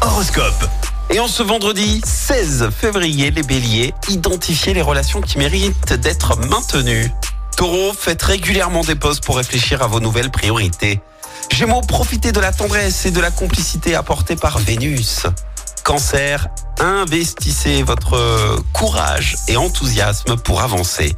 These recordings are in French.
Horoscope. Et en ce vendredi 16 février, les béliers, identifiez les relations qui méritent d'être maintenues. Taureau, faites régulièrement des pauses pour réfléchir à vos nouvelles priorités. Gémeaux, profitez de la tendresse et de la complicité apportée par Vénus. Cancer, investissez votre courage et enthousiasme pour avancer.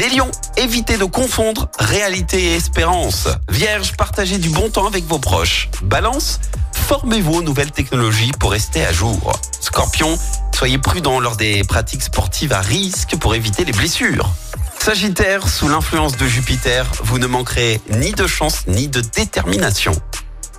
Les lions, évitez de confondre réalité et espérance. Vierge, partagez du bon temps avec vos proches. Balance, formez-vous aux nouvelles technologies pour rester à jour. Scorpion, soyez prudent lors des pratiques sportives à risque pour éviter les blessures. Sagittaire, sous l'influence de Jupiter, vous ne manquerez ni de chance ni de détermination.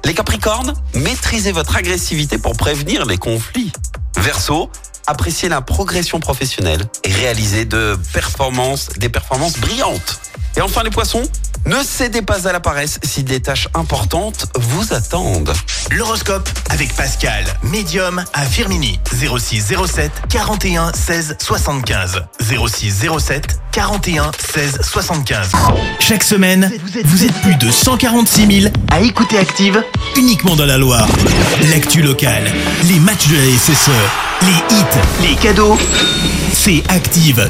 Les Capricornes, maîtrisez votre agressivité pour prévenir les conflits. Verseau, appréciez la progression professionnelle et réalisez de performances, des performances brillantes. Et enfin les poissons, ne cédez pas à la paresse si des tâches importantes vous attendent. L'horoscope avec Pascal, médium à Firmini. 06 07 41 16 75. 06 07 41 16 75. Chaque semaine, vous êtes plus de 146 000 à écouter Active uniquement dans la Loire. L'actu locale, les matchs de la SSE, les hits, les cadeaux, c'est Active.